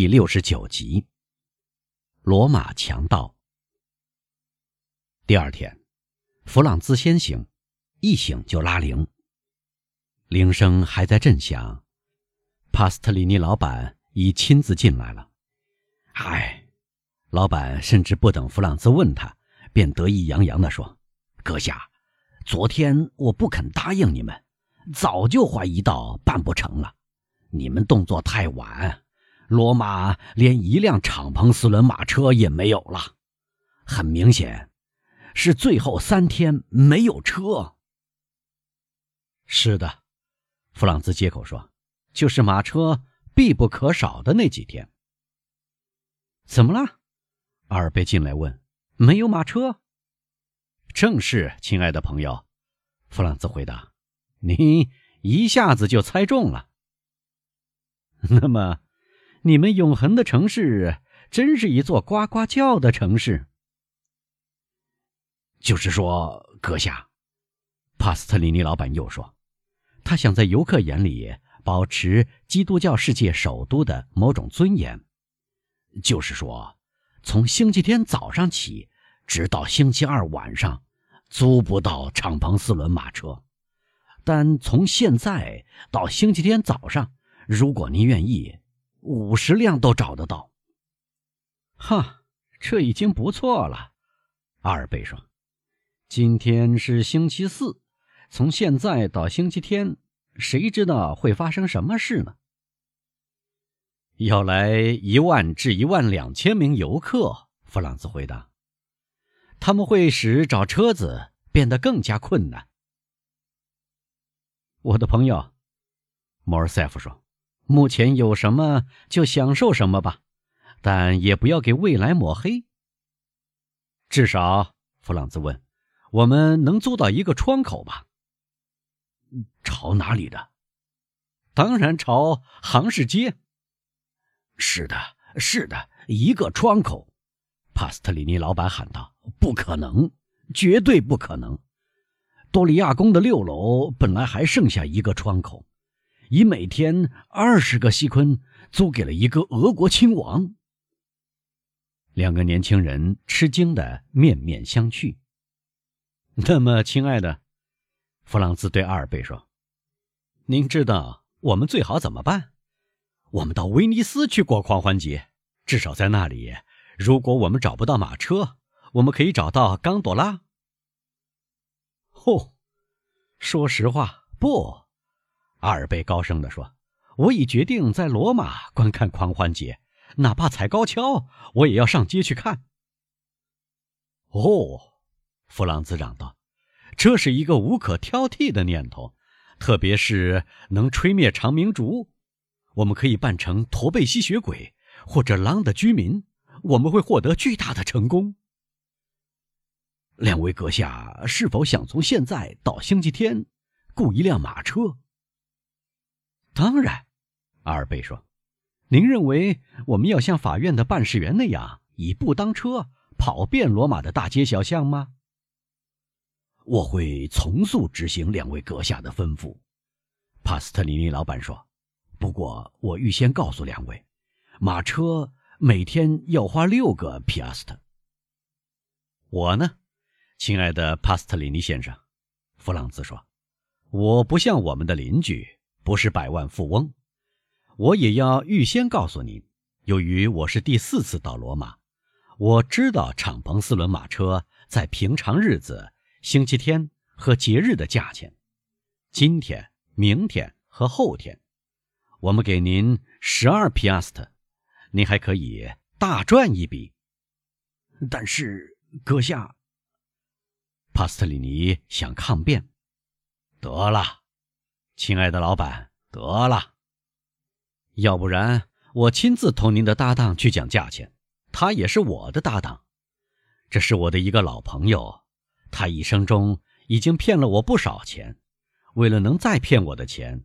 第六十九集，罗马强盗。第二天，弗朗兹先醒，一醒就拉铃。铃声还在震响，帕斯特里尼老板已亲自进来了。唉，老板甚至不等弗朗兹问他，便得意洋洋地说：“阁下，昨天我不肯答应你们，早就怀疑到办不成了。你们动作太晚。”罗马连一辆敞篷四轮马车也没有了，很明显，是最后三天没有车。是的，弗朗兹接口说：“就是马车必不可少的那几天。”怎么了？阿尔贝进来问：“没有马车？”正是，亲爱的朋友，弗朗兹回答：“你一下子就猜中了。”那么。你们永恒的城市真是一座呱呱叫的城市。就是说，阁下，帕斯特里尼老板又说，他想在游客眼里保持基督教世界首都的某种尊严。就是说，从星期天早上起，直到星期二晚上，租不到敞篷四轮马车；但从现在到星期天早上，如果您愿意。五十辆都找得到。哈，这已经不错了，阿尔贝说：“今天是星期四，从现在到星期天，谁知道会发生什么事呢？”要来一万至一万两千名游客，弗朗兹回答：“他们会使找车子变得更加困难。”我的朋友，莫尔塞夫说。目前有什么就享受什么吧，但也不要给未来抹黑。至少，弗朗兹问：“我们能租到一个窗口吧？”朝哪里的？当然朝杭市街。是的，是的，一个窗口。帕斯特里尼老板喊道：“不可能，绝对不可能！多利亚宫的六楼本来还剩下一个窗口。”以每天二十个西昆租给了一个俄国亲王。两个年轻人吃惊的面面相觑。那么，亲爱的，弗朗兹对阿尔贝说：“您知道我们最好怎么办？我们到威尼斯去过狂欢节，至少在那里，如果我们找不到马车，我们可以找到冈朵拉。”哦，说实话，不。阿尔贝高声地说：“我已决定在罗马观看狂欢节，哪怕踩高跷，我也要上街去看。”哦，弗朗兹嚷道：“这是一个无可挑剔的念头，特别是能吹灭长明烛。我们可以扮成驼背吸血鬼或者狼的居民，我们会获得巨大的成功。”两位阁下是否想从现在到星期天雇一辆马车？当然，阿尔贝说：“您认为我们要像法院的办事员那样以步当车，跑遍罗马的大街小巷吗？”我会从速执行两位阁下的吩咐，帕斯特里尼老板说。不过我预先告诉两位，马车每天要花六个皮阿斯特。我呢，亲爱的帕斯特里尼先生，弗朗兹说：“我不像我们的邻居。”不是百万富翁，我也要预先告诉您，由于我是第四次到罗马，我知道敞篷四轮马车在平常日子、星期天和节日的价钱。今天、明天和后天，我们给您十二皮阿斯特，您还可以大赚一笔。但是，阁下，帕斯特里尼想抗辩，得了。亲爱的老板，得了，要不然我亲自同您的搭档去讲价钱。他也是我的搭档，这是我的一个老朋友，他一生中已经骗了我不少钱。为了能再骗我的钱，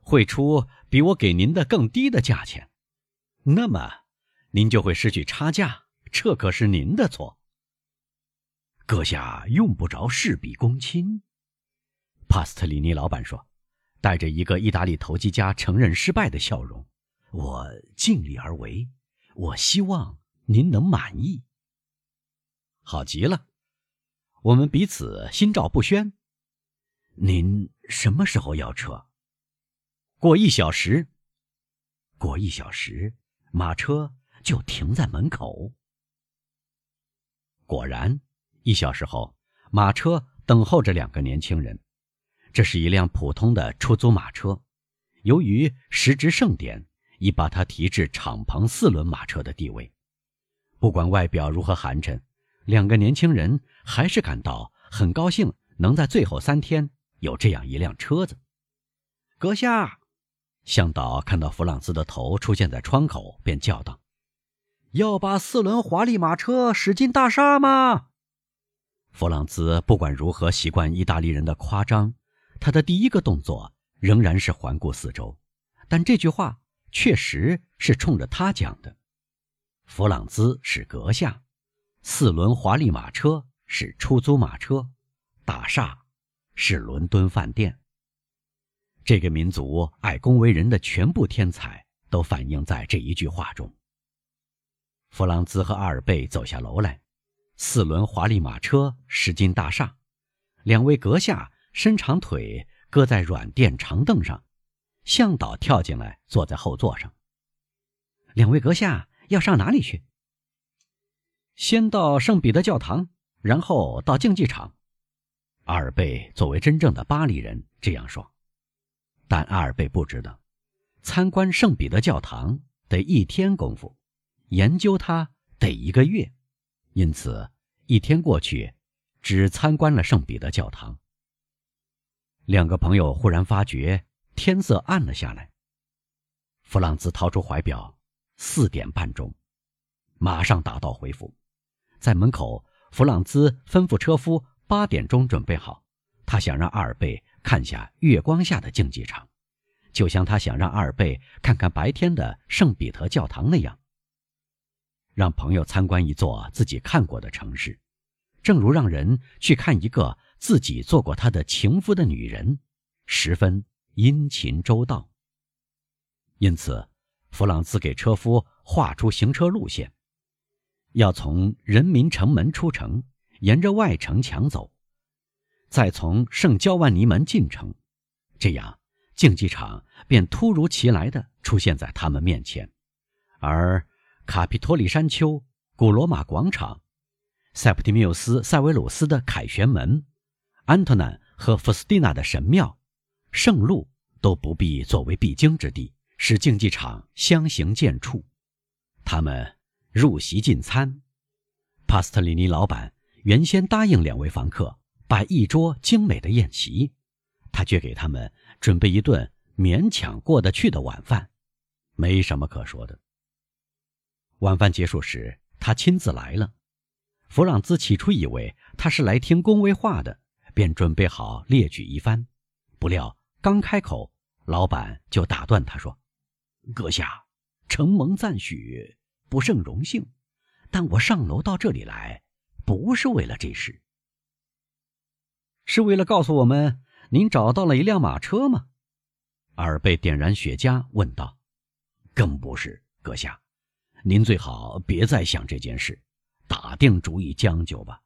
会出比我给您的更低的价钱，那么您就会失去差价，这可是您的错。阁下用不着事必躬亲，帕斯特里尼老板说。带着一个意大利投机家承认失败的笑容，我尽力而为，我希望您能满意。好极了，我们彼此心照不宣。您什么时候要撤？过一小时。过一小时，马车就停在门口。果然，一小时后，马车等候着两个年轻人。这是一辆普通的出租马车，由于时值盛典，已把它提至敞篷四轮马车的地位。不管外表如何寒碜，两个年轻人还是感到很高兴，能在最后三天有这样一辆车子。阁下，向导看到弗朗兹的头出现在窗口，便叫道：“要把四轮华丽马车驶进大厦吗？”弗朗兹不管如何习惯意大利人的夸张。他的第一个动作仍然是环顾四周，但这句话确实是冲着他讲的。弗朗兹是阁下，四轮华丽马车是出租马车，大厦是伦敦饭店。这个民族爱恭维人的全部天才都反映在这一句话中。弗朗兹和阿尔贝走下楼来，四轮华丽马车驶进大厦，两位阁下。伸长腿搁在软垫长凳上，向导跳进来坐在后座上。两位阁下要上哪里去？先到圣彼得教堂，然后到竞技场。阿尔贝作为真正的巴黎人这样说，但阿尔贝不知道，参观圣彼得教堂得一天功夫，研究它得一个月，因此一天过去，只参观了圣彼得教堂。两个朋友忽然发觉天色暗了下来。弗朗兹掏出怀表，四点半钟，马上打道回府。在门口，弗朗兹吩咐车夫八点钟准备好。他想让阿尔贝看下月光下的竞技场，就像他想让阿尔贝看看白天的圣彼得教堂那样。让朋友参观一座自己看过的城市，正如让人去看一个。自己做过他的情夫的女人，十分殷勤周到。因此，弗朗兹给车夫画出行车路线，要从人民城门出城，沿着外城墙走，再从圣焦万尼门进城，这样竞技场便突如其来的出现在他们面前，而卡皮托里山丘、古罗马广场、塞普蒂缪斯·塞维鲁斯的凯旋门。安特南和弗斯蒂娜的神庙，圣路都不必作为必经之地，使竞技场相形见绌。他们入席进餐，帕斯特里尼老板原先答应两位房客摆一桌精美的宴席，他却给他们准备一顿勉强过得去的晚饭，没什么可说的。晚饭结束时，他亲自来了。弗朗兹起初以为他是来听恭维话的。便准备好列举一番，不料刚开口，老板就打断他说：“阁下，承蒙赞许，不胜荣幸，但我上楼到这里来，不是为了这事。是为了告诉我们您找到了一辆马车吗？”阿尔贝点燃雪茄问道。“更不是，阁下，您最好别再想这件事，打定主意将就吧，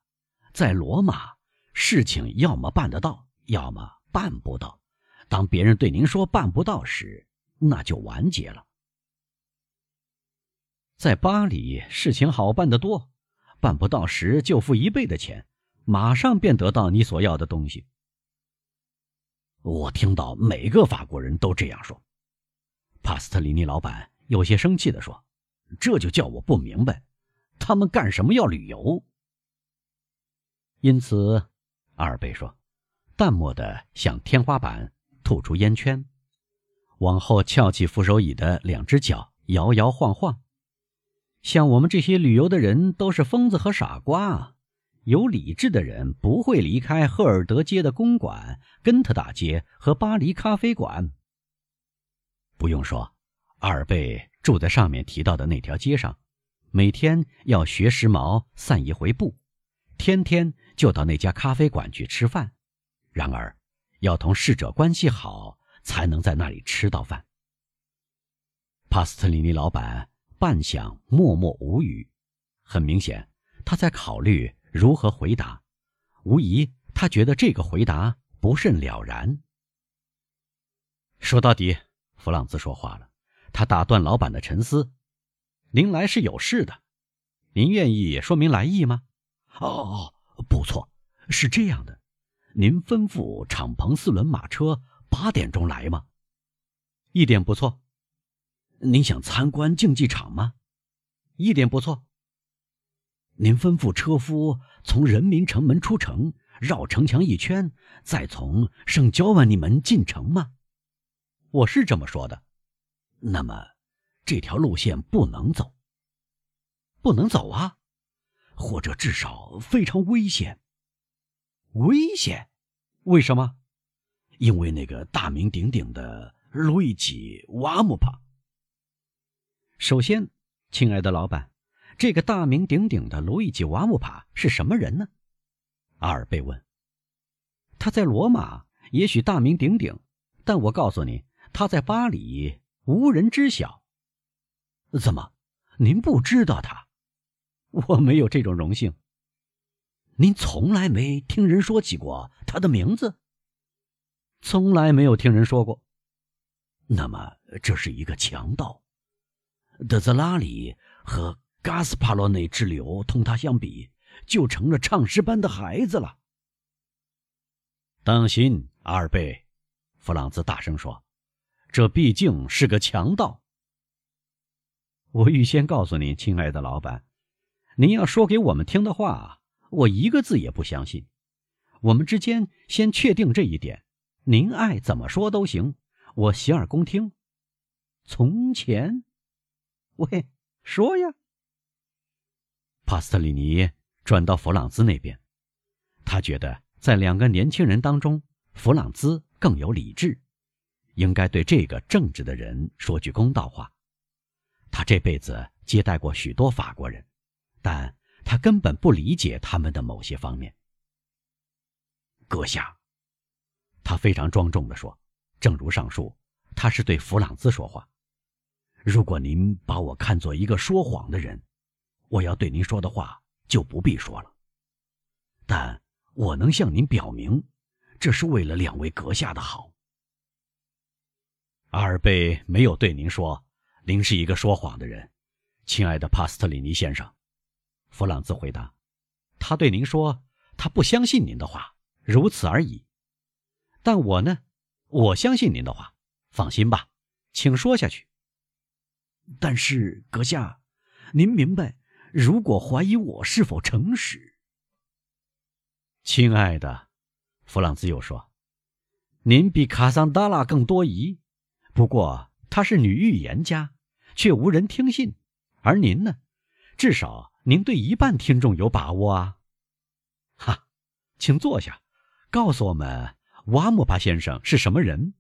在罗马。”事情要么办得到，要么办不到。当别人对您说办不到时，那就完结了。在巴黎，事情好办得多，办不到时就付一倍的钱，马上便得到你所要的东西。我听到每个法国人都这样说。帕斯特里尼老板有些生气地说：“这就叫我不明白，他们干什么要旅游？”因此。阿尔贝说，淡漠地向天花板吐出烟圈，往后翘起扶手椅的两只脚，摇摇晃晃。像我们这些旅游的人都是疯子和傻瓜啊，有理智的人不会离开赫尔德街的公馆、根特大街和巴黎咖啡馆。不用说，阿尔贝住在上面提到的那条街上，每天要学时髦，散一回步。天天就到那家咖啡馆去吃饭，然而要同侍者关系好，才能在那里吃到饭。帕斯特里尼老板半晌默默无语，很明显，他在考虑如何回答。无疑，他觉得这个回答不甚了然。说到底，弗朗兹说话了，他打断老板的沉思：“您来是有事的，您愿意说明来意吗？”“哦哦，不错，是这样的，您吩咐敞篷四轮马车八点钟来吗？”“一点不错。”“您想参观竞技场吗？”“一点不错。”您吩咐车夫从人民城门出城，绕城墙一圈，再从圣焦万尼门进城吗？我是这么说的。那么，这条路线不能走，不能走啊，或者至少非常危险。危险？为什么？因为那个大名鼎鼎的路易吉·瓦姆帕。首先，亲爱的老板。这个大名鼎鼎的路易吉·瓦姆帕是什么人呢？阿尔贝问。他在罗马也许大名鼎鼎，但我告诉你，他在巴黎无人知晓。怎么，您不知道他？我没有这种荣幸。您从来没听人说起过他的名字？从来没有听人说过。那么，这是一个强盗。德泽拉里和。加斯帕罗内之流同他相比，就成了唱诗班的孩子了。当心，阿尔贝，弗朗兹大声说：“这毕竟是个强盗。”我预先告诉您，亲爱的老板，您要说给我们听的话，我一个字也不相信。我们之间先确定这一点，您爱怎么说都行，我洗耳恭听。从前，喂，说呀。帕斯特里尼转到弗朗兹那边，他觉得在两个年轻人当中，弗朗兹更有理智，应该对这个正直的人说句公道话。他这辈子接待过许多法国人，但他根本不理解他们的某些方面。阁下，他非常庄重地说：“正如上述，他是对弗朗兹说话。如果您把我看作一个说谎的人。”我要对您说的话就不必说了，但我能向您表明，这是为了两位阁下的好。阿尔贝没有对您说，您是一个说谎的人，亲爱的帕斯特里尼先生。弗朗兹回答：“他对您说，他不相信您的话，如此而已。但我呢，我相信您的话。放心吧，请说下去。但是，阁下，您明白。”如果怀疑我是否诚实，亲爱的，弗朗兹又说：“您比卡桑达拉更多疑。不过她是女预言家，却无人听信。而您呢？至少您对一半听众有把握啊！”哈，请坐下，告诉我们，瓦姆巴先生是什么人？